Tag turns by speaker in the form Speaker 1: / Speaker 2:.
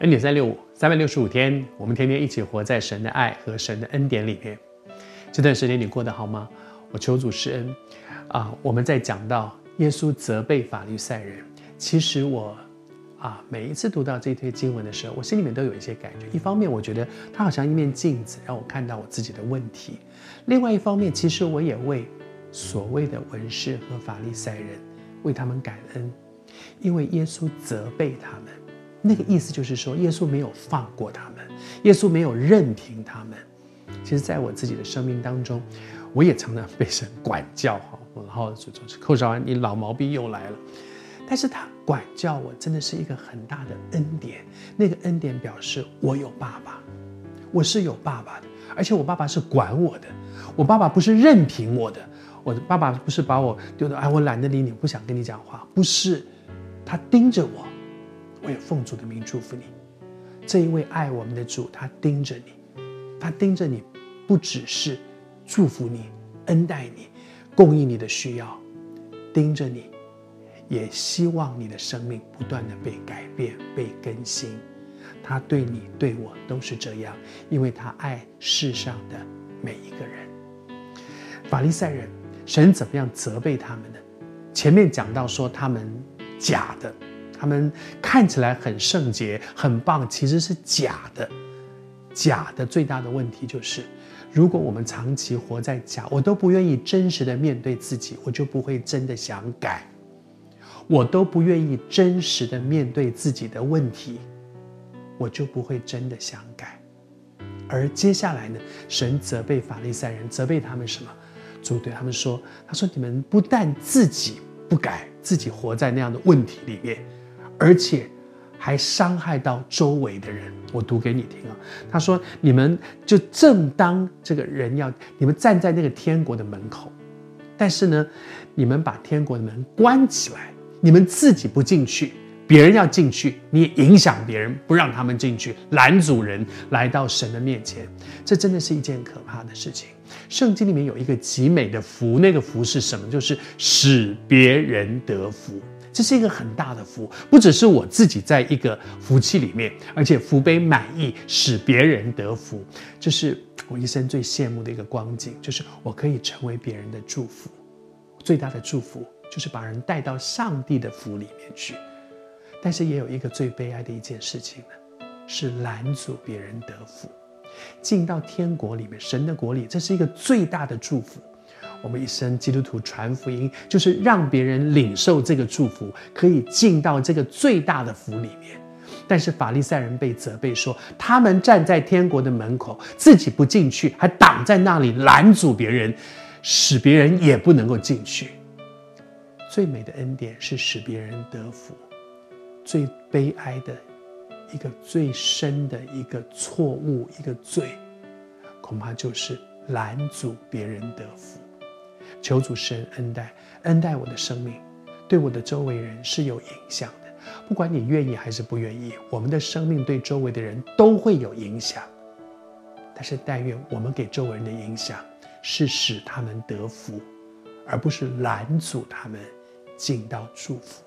Speaker 1: 恩典三六五，三百六十五天，我们天天一起活在神的爱和神的恩典里面。这段时间你过得好吗？我求主施恩。啊，我们在讲到耶稣责备法利赛人，其实我啊每一次读到这段经文的时候，我心里面都有一些感觉。一方面，我觉得它好像一面镜子，让我看到我自己的问题；另外一方面，其实我也为所谓的文士和法利赛人为他们感恩，因为耶稣责备他们。那个意思就是说，耶稣没有放过他们，耶稣没有任凭他们。其实，在我自己的生命当中，我也常常被神管教哈，然后就就是寇绍安，你老毛病又来了。但是他管教我，真的是一个很大的恩典。那个恩典表示我有爸爸，我是有爸爸的，而且我爸爸是管我的，我爸爸不是任凭我的，我的爸爸不是把我丢到哎，我懒得理你，不想跟你讲话，不是，他盯着我。我也奉主的名祝福你，这一位爱我们的主，他盯着你，他盯着你，不只是祝福你、恩待你、供应你的需要，盯着你，也希望你的生命不断的被改变、被更新。他对你、对我都是这样，因为他爱世上的每一个人。法利赛人，神怎么样责备他们呢？前面讲到说他们假的。他们看起来很圣洁、很棒，其实是假的。假的最大的问题就是，如果我们长期活在假，我都不愿意真实的面对自己，我就不会真的想改。我都不愿意真实的面对自己的问题，我就不会真的想改。而接下来呢，神责备法利赛人，责备他们什么？主对他们说：“他说你们不但自己不改，自己活在那样的问题里面。”而且还伤害到周围的人。我读给你听啊，他说：“你们就正当这个人要你们站在那个天国的门口，但是呢，你们把天国的门关起来，你们自己不进去，别人要进去，你也影响别人，不让他们进去，拦阻人来到神的面前。这真的是一件可怕的事情。圣经里面有一个极美的福，那个福是什么？就是使别人得福。”这是一个很大的福，不只是我自己在一个福气里面，而且福杯满溢，使别人得福。这是我一生最羡慕的一个光景，就是我可以成为别人的祝福。最大的祝福就是把人带到上帝的福里面去。但是也有一个最悲哀的一件事情呢，是拦阻别人得福。进到天国里面，神的国里，这是一个最大的祝福。我们一生基督徒传福音，就是让别人领受这个祝福，可以进到这个最大的福里面。但是法利赛人被责备说，他们站在天国的门口，自己不进去，还挡在那里拦阻别人，使别人也不能够进去。最美的恩典是使别人得福，最悲哀的一个最深的一个错误，一个罪，恐怕就是拦阻别人得福。求主神恩待，恩待我的生命，对我的周围人是有影响的。不管你愿意还是不愿意，我们的生命对周围的人都会有影响。但是但愿我们给周围人的影响是使他们得福，而不是拦阻他们进到祝福。